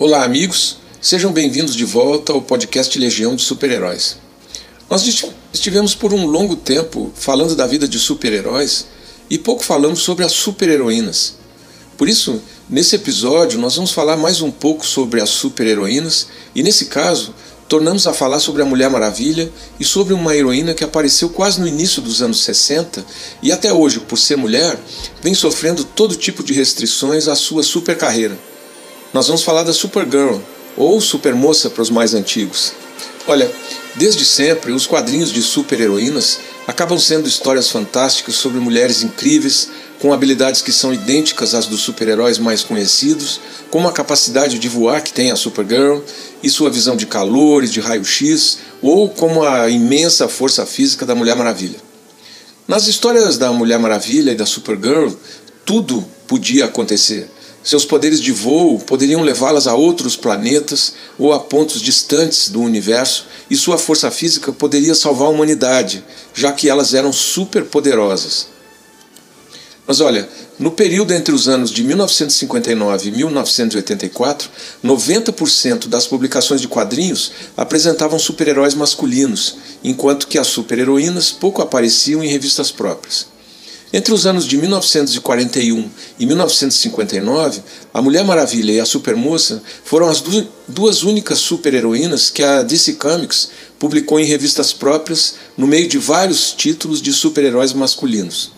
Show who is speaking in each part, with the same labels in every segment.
Speaker 1: Olá, amigos. Sejam bem-vindos de volta ao podcast Legião de Super-Heróis. Nós estivemos por um longo tempo falando da vida de super-heróis e pouco falamos sobre as super-heroínas. Por isso, nesse episódio, nós vamos falar mais um pouco sobre as super-heroínas e, nesse caso, tornamos a falar sobre a Mulher Maravilha e sobre uma heroína que apareceu quase no início dos anos 60 e até hoje, por ser mulher, vem sofrendo todo tipo de restrições à sua super carreira. Nós vamos falar da Supergirl, ou Supermoça para os mais antigos. Olha, desde sempre, os quadrinhos de super-heroínas acabam sendo histórias fantásticas sobre mulheres incríveis, com habilidades que são idênticas às dos super-heróis mais conhecidos, como a capacidade de voar que tem a Supergirl e sua visão de calor e de raio-x, ou como a imensa força física da Mulher Maravilha. Nas histórias da Mulher Maravilha e da Supergirl, tudo podia acontecer. Seus poderes de voo poderiam levá-las a outros planetas ou a pontos distantes do universo, e sua força física poderia salvar a humanidade, já que elas eram superpoderosas. Mas olha, no período entre os anos de 1959 e 1984, 90% das publicações de quadrinhos apresentavam super-heróis masculinos, enquanto que as super-heroínas pouco apareciam em revistas próprias. Entre os anos de 1941 e 1959, a Mulher Maravilha e a Supermoça foram as duas únicas super-heroínas que a DC Comics publicou em revistas próprias no meio de vários títulos de super-heróis masculinos.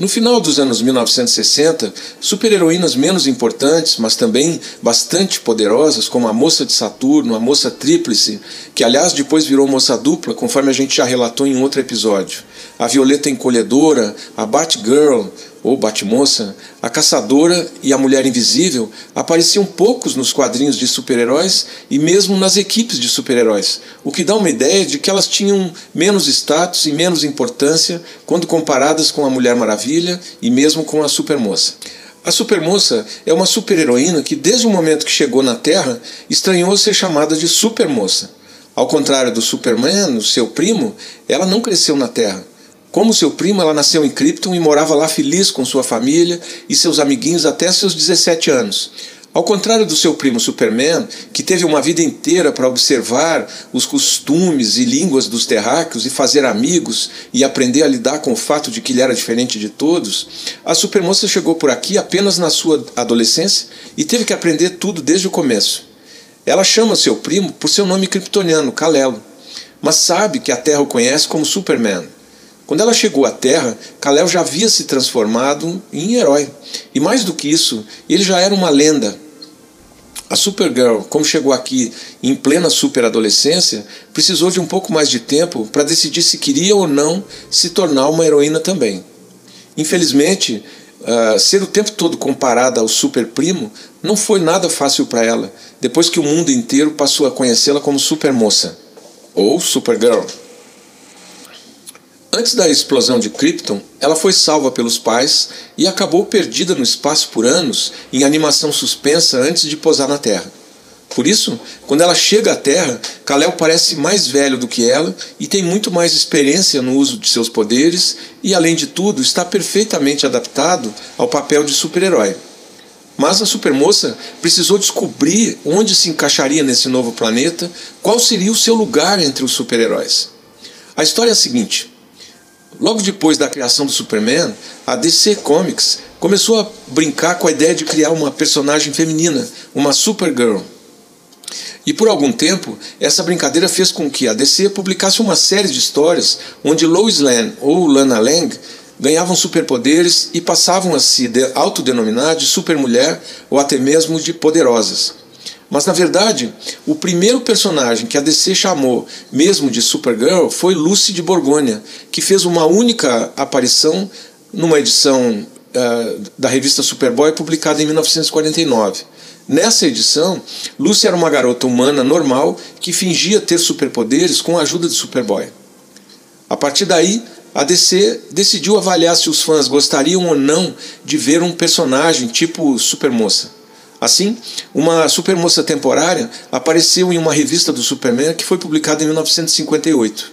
Speaker 1: No final dos anos 1960, super-heroínas menos importantes, mas também bastante poderosas, como a Moça de Saturno, a Moça Tríplice, que aliás depois virou Moça Dupla, conforme a gente já relatou em outro episódio, a Violeta Encolhedora, a Batgirl, ou Batmoça, a Caçadora e a Mulher Invisível apareciam poucos nos quadrinhos de super-heróis e mesmo nas equipes de super-heróis, o que dá uma ideia de que elas tinham menos status e menos importância quando comparadas com a Mulher Maravilha e mesmo com a Supermoça. A Supermoça é uma super-heroína que, desde o momento que chegou na Terra, estranhou ser chamada de Supermoça. Ao contrário do Superman, o seu primo, ela não cresceu na Terra. Como seu primo, ela nasceu em Krypton e morava lá feliz com sua família e seus amiguinhos até seus 17 anos. Ao contrário do seu primo Superman, que teve uma vida inteira para observar os costumes e línguas dos terráqueos e fazer amigos e aprender a lidar com o fato de que ele era diferente de todos, a Supermoça chegou por aqui apenas na sua adolescência e teve que aprender tudo desde o começo. Ela chama seu primo por seu nome kryptoniano, Kal-El, mas sabe que a Terra o conhece como Superman. Quando ela chegou à Terra, Kal-El já havia se transformado em herói. E mais do que isso, ele já era uma lenda. A Supergirl, como chegou aqui em plena superadolescência, precisou de um pouco mais de tempo para decidir se queria ou não se tornar uma heroína também. Infelizmente, uh, ser o tempo todo comparada ao super primo não foi nada fácil para ela, depois que o mundo inteiro passou a conhecê-la como Supermoça ou Supergirl. Antes da explosão de Krypton, ela foi salva pelos pais e acabou perdida no espaço por anos em animação suspensa antes de pousar na Terra. Por isso, quando ela chega à Terra, Kal-El parece mais velho do que ela e tem muito mais experiência no uso de seus poderes e, além de tudo, está perfeitamente adaptado ao papel de super-herói. Mas a supermoça precisou descobrir onde se encaixaria nesse novo planeta, qual seria o seu lugar entre os super-heróis. A história é a seguinte: Logo depois da criação do Superman, a DC Comics começou a brincar com a ideia de criar uma personagem feminina, uma Supergirl. E por algum tempo, essa brincadeira fez com que a DC publicasse uma série de histórias onde Lois Lane ou Lana Lang ganhavam superpoderes e passavam a se autodenominar de supermulher ou até mesmo de poderosas. Mas na verdade, o primeiro personagem que a DC chamou mesmo de Supergirl foi Lucy de Borgonha, que fez uma única aparição numa edição uh, da revista Superboy publicada em 1949. Nessa edição, Lucy era uma garota humana normal que fingia ter superpoderes com a ajuda de Superboy. A partir daí, a DC decidiu avaliar se os fãs gostariam ou não de ver um personagem tipo Supermoça. Assim, uma supermoça temporária apareceu em uma revista do Superman que foi publicada em 1958.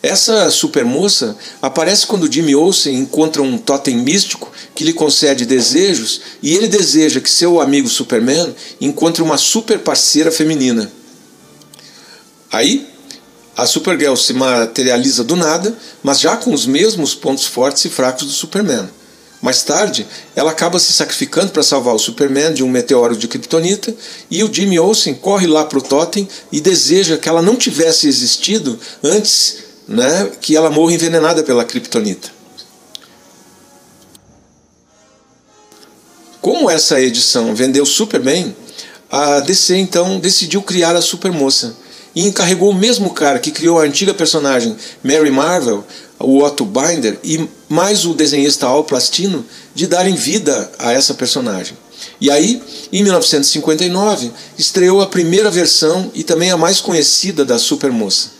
Speaker 1: Essa supermoça aparece quando Jimmy Olsen encontra um totem místico que lhe concede desejos e ele deseja que seu amigo Superman encontre uma super parceira feminina. Aí, a Supergirl se materializa do nada, mas já com os mesmos pontos fortes e fracos do Superman. Mais tarde, ela acaba se sacrificando para salvar o Superman de um meteoro de Kryptonita e o Jimmy Olsen corre lá para o Totem e deseja que ela não tivesse existido antes né, que ela morra envenenada pela Kryptonita. Como essa edição vendeu super bem, a DC então decidiu criar a Supermoça e encarregou o mesmo cara que criou a antiga personagem Mary Marvel o Otto Binder e mais o desenhista Al Plastino de darem vida a essa personagem. E aí, em 1959, estreou a primeira versão e também a mais conhecida da Supermoça.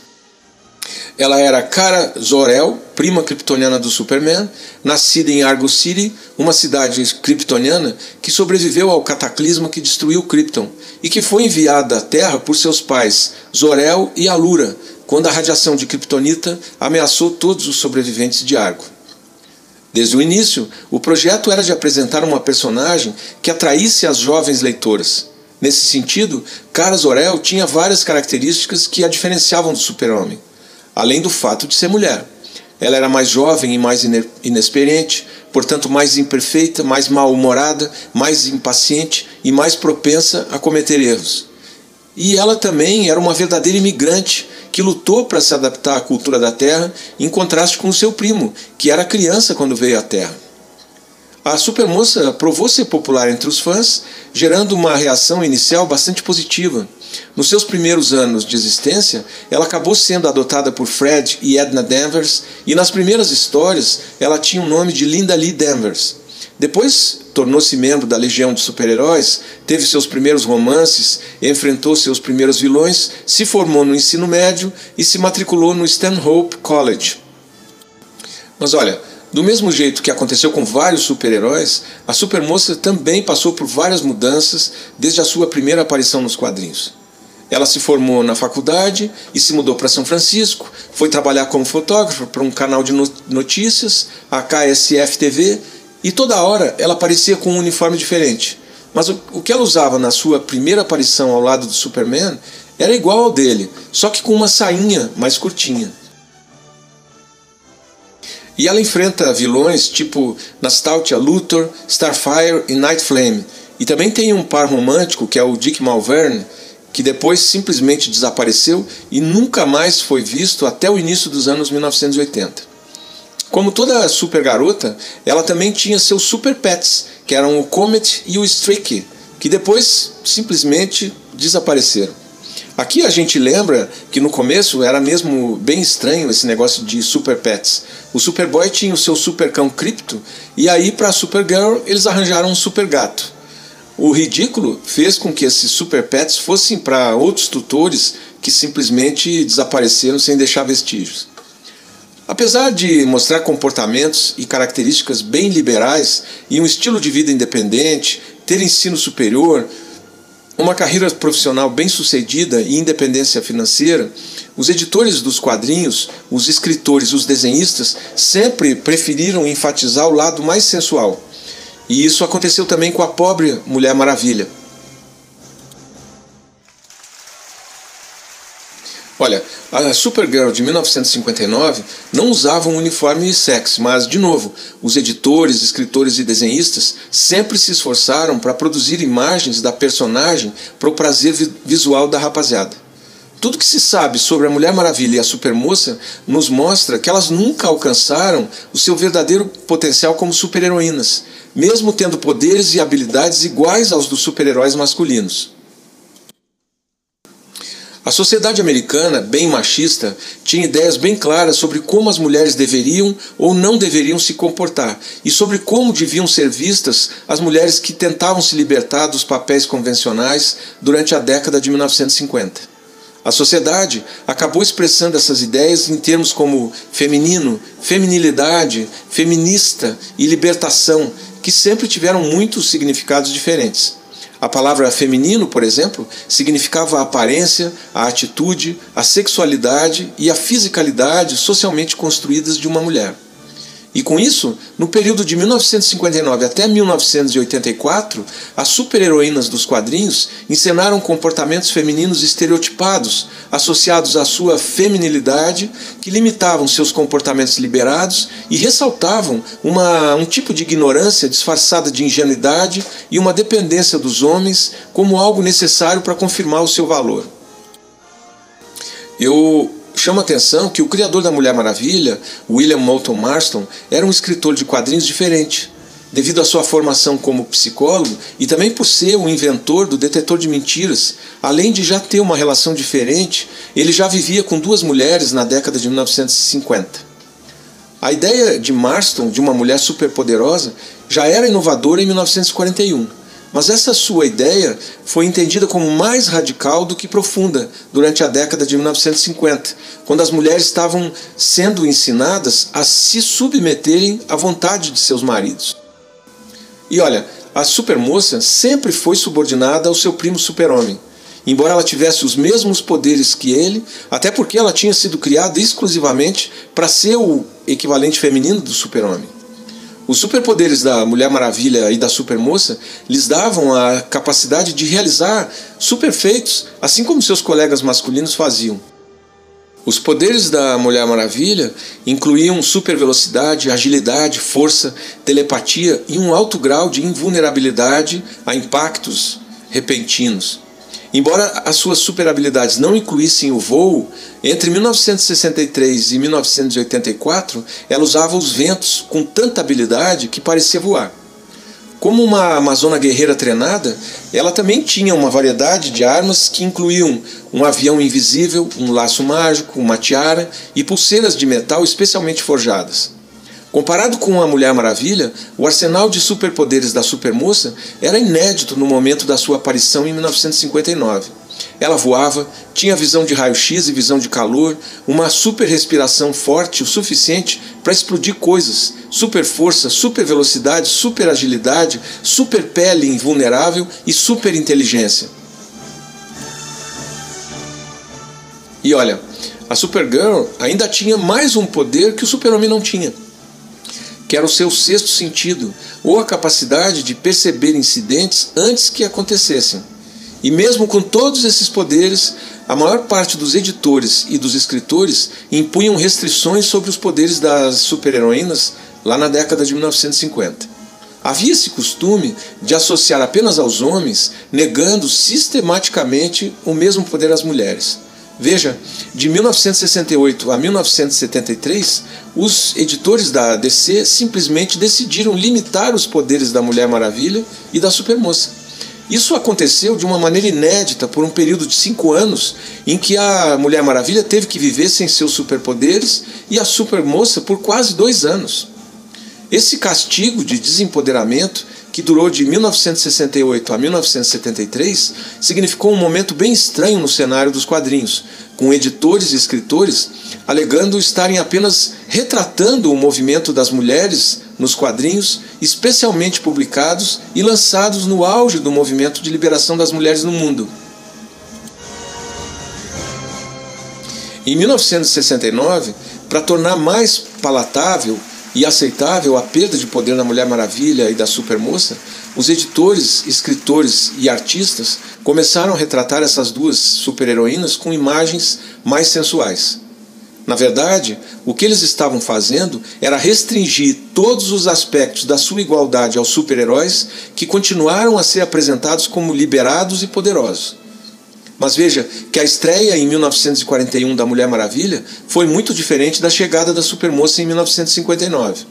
Speaker 1: Ela era Kara Zor-El, prima kryptoniana do Superman, nascida em Argo City, uma cidade kryptoniana que sobreviveu ao cataclisma que destruiu Krypton e que foi enviada à Terra por seus pais Zor-El e Alura, quando a radiação de kryptonita ameaçou todos os sobreviventes de Argo. Desde o início, o projeto era de apresentar uma personagem que atraísse as jovens leitoras. Nesse sentido, Cara Zor-El tinha várias características que a diferenciavam do super-homem, além do fato de ser mulher. Ela era mais jovem e mais inexperiente, portanto mais imperfeita, mais mal-humorada, mais impaciente e mais propensa a cometer erros. E ela também era uma verdadeira imigrante que lutou para se adaptar à cultura da Terra, em contraste com seu primo, que era criança quando veio à Terra. A Supermoça provou ser popular entre os fãs, gerando uma reação inicial bastante positiva. Nos seus primeiros anos de existência, ela acabou sendo adotada por Fred e Edna Danvers, e nas primeiras histórias ela tinha o nome de Linda Lee Danvers. Depois tornou-se membro da Legião de Super-Heróis, teve seus primeiros romances, enfrentou seus primeiros vilões, se formou no ensino médio e se matriculou no Stanhope College. Mas olha, do mesmo jeito que aconteceu com vários super-heróis, a Supermoça também passou por várias mudanças desde a sua primeira aparição nos quadrinhos. Ela se formou na faculdade e se mudou para São Francisco, foi trabalhar como fotógrafa para um canal de notícias, a KSF TV, e toda hora ela aparecia com um uniforme diferente. Mas o, o que ela usava na sua primeira aparição ao lado do Superman era igual ao dele, só que com uma sainha mais curtinha. E ela enfrenta vilões tipo Nastaltia Luthor, Starfire e Night Flame. E também tem um par romântico que é o Dick Malvern, que depois simplesmente desapareceu e nunca mais foi visto até o início dos anos 1980. Como toda super garota, ela também tinha seus super pets, que eram o Comet e o Streaky, que depois simplesmente desapareceram. Aqui a gente lembra que no começo era mesmo bem estranho esse negócio de super pets. O Superboy tinha o seu super cão cripto e aí para a Supergirl eles arranjaram um super gato. O ridículo fez com que esses super pets fossem para outros tutores que simplesmente desapareceram sem deixar vestígios. Apesar de mostrar comportamentos e características bem liberais e um estilo de vida independente, ter ensino superior, uma carreira profissional bem sucedida e independência financeira, os editores dos quadrinhos, os escritores, os desenhistas sempre preferiram enfatizar o lado mais sensual. E isso aconteceu também com a pobre Mulher Maravilha. Olha, a Supergirl de 1959 não usava um uniforme sexy, mas, de novo, os editores, escritores e desenhistas sempre se esforçaram para produzir imagens da personagem para o prazer visual da rapaziada. Tudo que se sabe sobre a Mulher Maravilha e a Supermoça nos mostra que elas nunca alcançaram o seu verdadeiro potencial como super-heroínas, mesmo tendo poderes e habilidades iguais aos dos super-heróis masculinos. A sociedade americana, bem machista, tinha ideias bem claras sobre como as mulheres deveriam ou não deveriam se comportar e sobre como deviam ser vistas as mulheres que tentavam se libertar dos papéis convencionais durante a década de 1950. A sociedade acabou expressando essas ideias em termos como feminino, feminilidade, feminista e libertação, que sempre tiveram muitos significados diferentes. A palavra feminino, por exemplo, significava a aparência, a atitude, a sexualidade e a fisicalidade socialmente construídas de uma mulher. E com isso, no período de 1959 até 1984, as super-heroínas dos quadrinhos encenaram comportamentos femininos estereotipados, associados à sua feminilidade, que limitavam seus comportamentos liberados e ressaltavam uma, um tipo de ignorância disfarçada de ingenuidade e uma dependência dos homens como algo necessário para confirmar o seu valor. Eu chama atenção que o criador da Mulher Maravilha, William Moulton Marston, era um escritor de quadrinhos diferente, devido à sua formação como psicólogo e também por ser o inventor do detetor de mentiras. Além de já ter uma relação diferente, ele já vivia com duas mulheres na década de 1950. A ideia de Marston de uma mulher superpoderosa já era inovadora em 1941 mas essa sua ideia foi entendida como mais radical do que profunda durante a década de 1950, quando as mulheres estavam sendo ensinadas a se submeterem à vontade de seus maridos. E olha, a supermoça sempre foi subordinada ao seu primo super-homem, embora ela tivesse os mesmos poderes que ele, até porque ela tinha sido criada exclusivamente para ser o equivalente feminino do super-homem. Os superpoderes da Mulher Maravilha e da Supermoça lhes davam a capacidade de realizar superfeitos, assim como seus colegas masculinos faziam. Os poderes da Mulher Maravilha incluíam supervelocidade, agilidade, força, telepatia e um alto grau de invulnerabilidade a impactos repentinos. Embora as suas super habilidades não incluíssem o voo, entre 1963 e 1984 ela usava os ventos com tanta habilidade que parecia voar. Como uma amazona guerreira treinada, ela também tinha uma variedade de armas que incluíam um avião invisível, um laço mágico, uma tiara e pulseiras de metal especialmente forjadas. Comparado com a Mulher Maravilha, o arsenal de superpoderes da Supermoça era inédito no momento da sua aparição em 1959. Ela voava, tinha visão de raio-x e visão de calor, uma super respiração forte o suficiente para explodir coisas, super força, super velocidade, super agilidade, super pele invulnerável e super inteligência. E olha, a Supergirl ainda tinha mais um poder que o Super-Homem não tinha que era o seu sexto sentido, ou a capacidade de perceber incidentes antes que acontecessem. E mesmo com todos esses poderes, a maior parte dos editores e dos escritores impunham restrições sobre os poderes das super-heroínas lá na década de 1950. Havia esse costume de associar apenas aos homens, negando sistematicamente o mesmo poder às mulheres. Veja, de 1968 a 1973, os editores da DC simplesmente decidiram limitar os poderes da Mulher Maravilha e da Supermoça. Isso aconteceu de uma maneira inédita por um período de cinco anos, em que a Mulher Maravilha teve que viver sem seus superpoderes e a Supermoça por quase dois anos. Esse castigo de desempoderamento que durou de 1968 a 1973, significou um momento bem estranho no cenário dos quadrinhos, com editores e escritores alegando estarem apenas retratando o movimento das mulheres nos quadrinhos, especialmente publicados e lançados no auge do movimento de liberação das mulheres no mundo. Em 1969, para tornar mais palatável e aceitável a perda de poder da Mulher Maravilha e da Supermoça, os editores, escritores e artistas começaram a retratar essas duas super-heroínas com imagens mais sensuais. Na verdade, o que eles estavam fazendo era restringir todos os aspectos da sua igualdade aos super-heróis que continuaram a ser apresentados como liberados e poderosos. Mas veja que a estreia em 1941 da Mulher Maravilha foi muito diferente da chegada da Supermoça em 1959.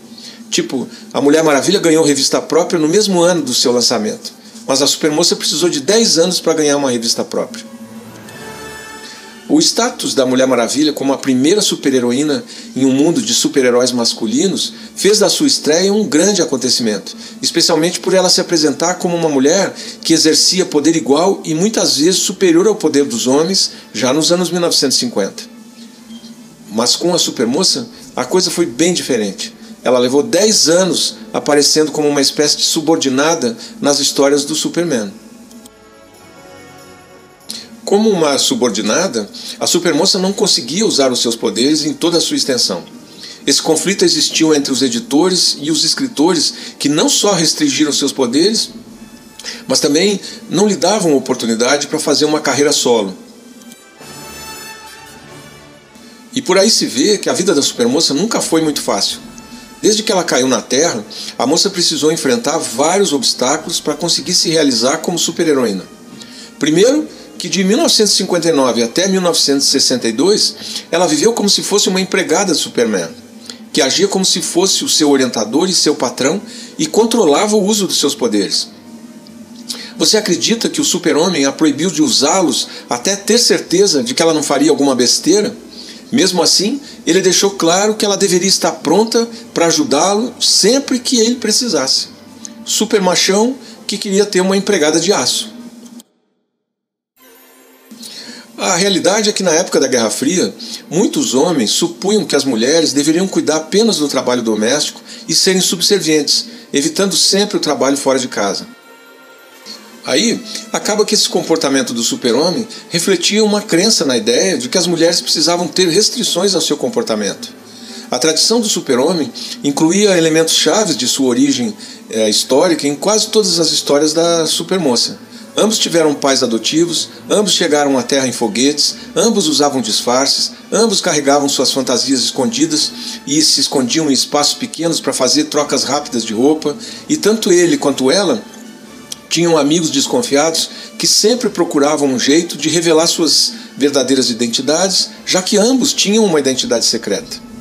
Speaker 1: Tipo, a Mulher Maravilha ganhou revista própria no mesmo ano do seu lançamento, mas a Supermoça precisou de 10 anos para ganhar uma revista própria. O status da Mulher Maravilha como a primeira super-heroína em um mundo de super-heróis masculinos fez da sua estreia um grande acontecimento, especialmente por ela se apresentar como uma mulher que exercia poder igual e muitas vezes superior ao poder dos homens já nos anos 1950. Mas com a Supermoça, a coisa foi bem diferente. Ela levou 10 anos aparecendo como uma espécie de subordinada nas histórias do Superman. Como uma subordinada, a supermoça não conseguia usar os seus poderes em toda a sua extensão. Esse conflito existiu entre os editores e os escritores, que não só restringiram seus poderes, mas também não lhe davam oportunidade para fazer uma carreira solo. E por aí se vê que a vida da supermoça nunca foi muito fácil. Desde que ela caiu na Terra, a moça precisou enfrentar vários obstáculos para conseguir se realizar como super-heroína. Primeiro, que de 1959 até 1962 ela viveu como se fosse uma empregada de Superman, que agia como se fosse o seu orientador e seu patrão e controlava o uso dos seus poderes. Você acredita que o super-homem a proibiu de usá-los até ter certeza de que ela não faria alguma besteira? Mesmo assim, ele deixou claro que ela deveria estar pronta para ajudá-lo sempre que ele precisasse. Super machão que queria ter uma empregada de aço. A realidade é que na época da Guerra Fria, muitos homens supunham que as mulheres deveriam cuidar apenas do trabalho doméstico e serem subservientes, evitando sempre o trabalho fora de casa. Aí, acaba que esse comportamento do super-homem refletia uma crença na ideia de que as mulheres precisavam ter restrições ao seu comportamento. A tradição do super-homem incluía elementos chaves de sua origem é, histórica em quase todas as histórias da supermoça. Ambos tiveram pais adotivos, ambos chegaram à Terra em foguetes, ambos usavam disfarces, ambos carregavam suas fantasias escondidas e se escondiam em espaços pequenos para fazer trocas rápidas de roupa, e tanto ele quanto ela tinham amigos desconfiados que sempre procuravam um jeito de revelar suas verdadeiras identidades, já que ambos tinham uma identidade secreta.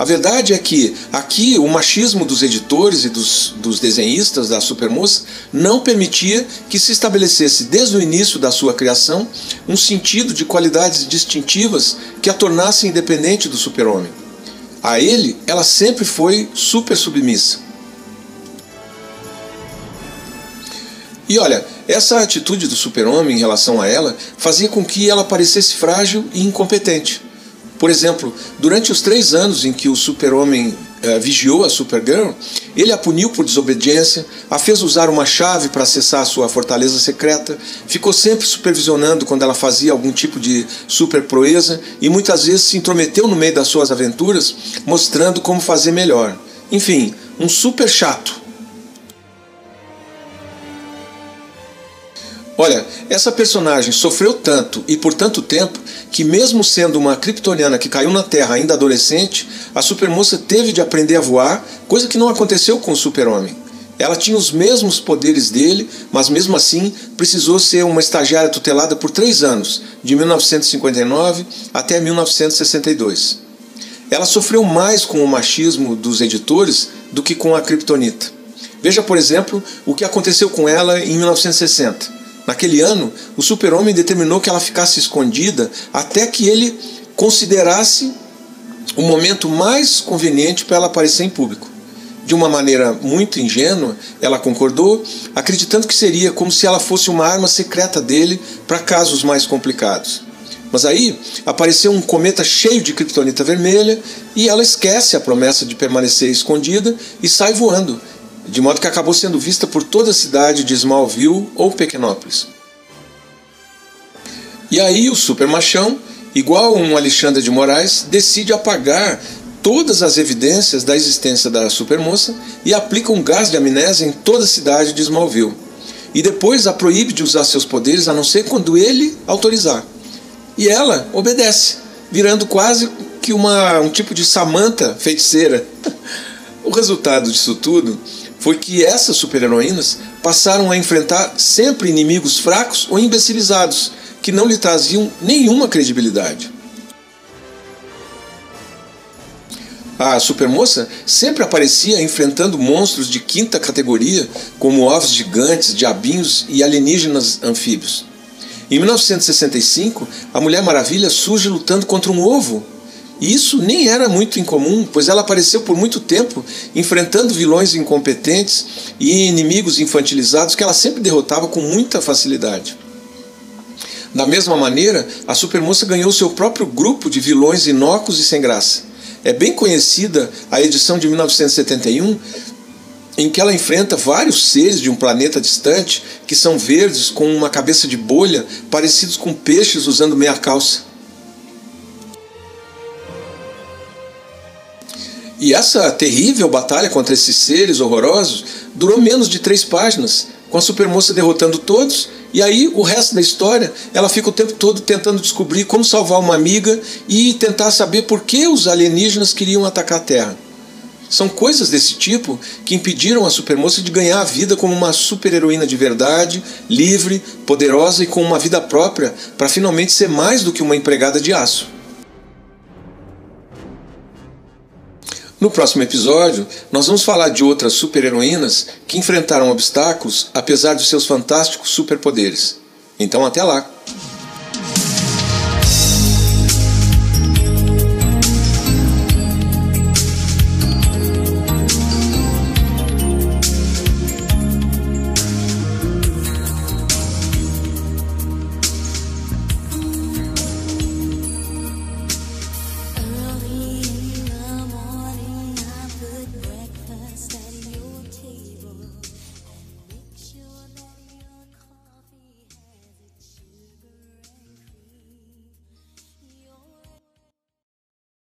Speaker 1: A verdade é que aqui o machismo dos editores e dos, dos desenhistas da Supermoça não permitia que se estabelecesse desde o início da sua criação um sentido de qualidades distintivas que a tornassem independente do super-homem. A ele, ela sempre foi super submissa. E olha, essa atitude do super-homem em relação a ela fazia com que ela parecesse frágil e incompetente. Por exemplo, durante os três anos em que o super-homem eh, vigiou a Supergirl, ele a puniu por desobediência, a fez usar uma chave para acessar sua fortaleza secreta, ficou sempre supervisionando quando ela fazia algum tipo de super proeza e muitas vezes se intrometeu no meio das suas aventuras, mostrando como fazer melhor. Enfim, um super chato. Olha, essa personagem sofreu tanto e por tanto tempo que, mesmo sendo uma kryptoniana que caiu na Terra ainda adolescente, a supermoça teve de aprender a voar, coisa que não aconteceu com o super-homem. Ela tinha os mesmos poderes dele, mas mesmo assim precisou ser uma estagiária tutelada por três anos, de 1959 até 1962. Ela sofreu mais com o machismo dos editores do que com a kryptonita. Veja, por exemplo, o que aconteceu com ela em 1960. Naquele ano, o super-homem determinou que ela ficasse escondida até que ele considerasse o momento mais conveniente para ela aparecer em público. De uma maneira muito ingênua, ela concordou, acreditando que seria como se ela fosse uma arma secreta dele para casos mais complicados. Mas aí apareceu um cometa cheio de kryptonita vermelha e ela esquece a promessa de permanecer escondida e sai voando, de modo que acabou sendo vista por toda a cidade de Smallville ou Pequenópolis. E aí o super machão, igual um Alexandre de Moraes, decide apagar todas as evidências da existência da supermoça e aplica um gás de amnésia em toda a cidade de Smallville. E depois a proíbe de usar seus poderes a não ser quando ele autorizar. E ela obedece, virando quase que uma, um tipo de Samantha feiticeira. o resultado disso tudo foi que essas super-heroínas passaram a enfrentar sempre inimigos fracos ou imbecilizados, que não lhe traziam nenhuma credibilidade. A supermoça sempre aparecia enfrentando monstros de quinta categoria, como ovos gigantes, diabinhos e alienígenas anfíbios. Em 1965, a Mulher Maravilha surge lutando contra um ovo e isso nem era muito incomum, pois ela apareceu por muito tempo enfrentando vilões incompetentes e inimigos infantilizados que ela sempre derrotava com muita facilidade. Da mesma maneira, a Supermoça ganhou seu próprio grupo de vilões inócuos e sem graça. É bem conhecida a edição de 1971, em que ela enfrenta vários seres de um planeta distante que são verdes com uma cabeça de bolha, parecidos com peixes usando meia calça. E essa terrível batalha contra esses seres horrorosos durou menos de três páginas, com a supermoça derrotando todos, e aí o resto da história ela fica o tempo todo tentando descobrir como salvar uma amiga e tentar saber por que os alienígenas queriam atacar a Terra. São coisas desse tipo que impediram a supermoça de ganhar a vida como uma super-heroína de verdade, livre, poderosa e com uma vida própria para finalmente ser mais do que uma empregada de aço. No próximo episódio, nós vamos falar de outras super-heroínas que enfrentaram obstáculos apesar de seus fantásticos superpoderes. Então, até lá!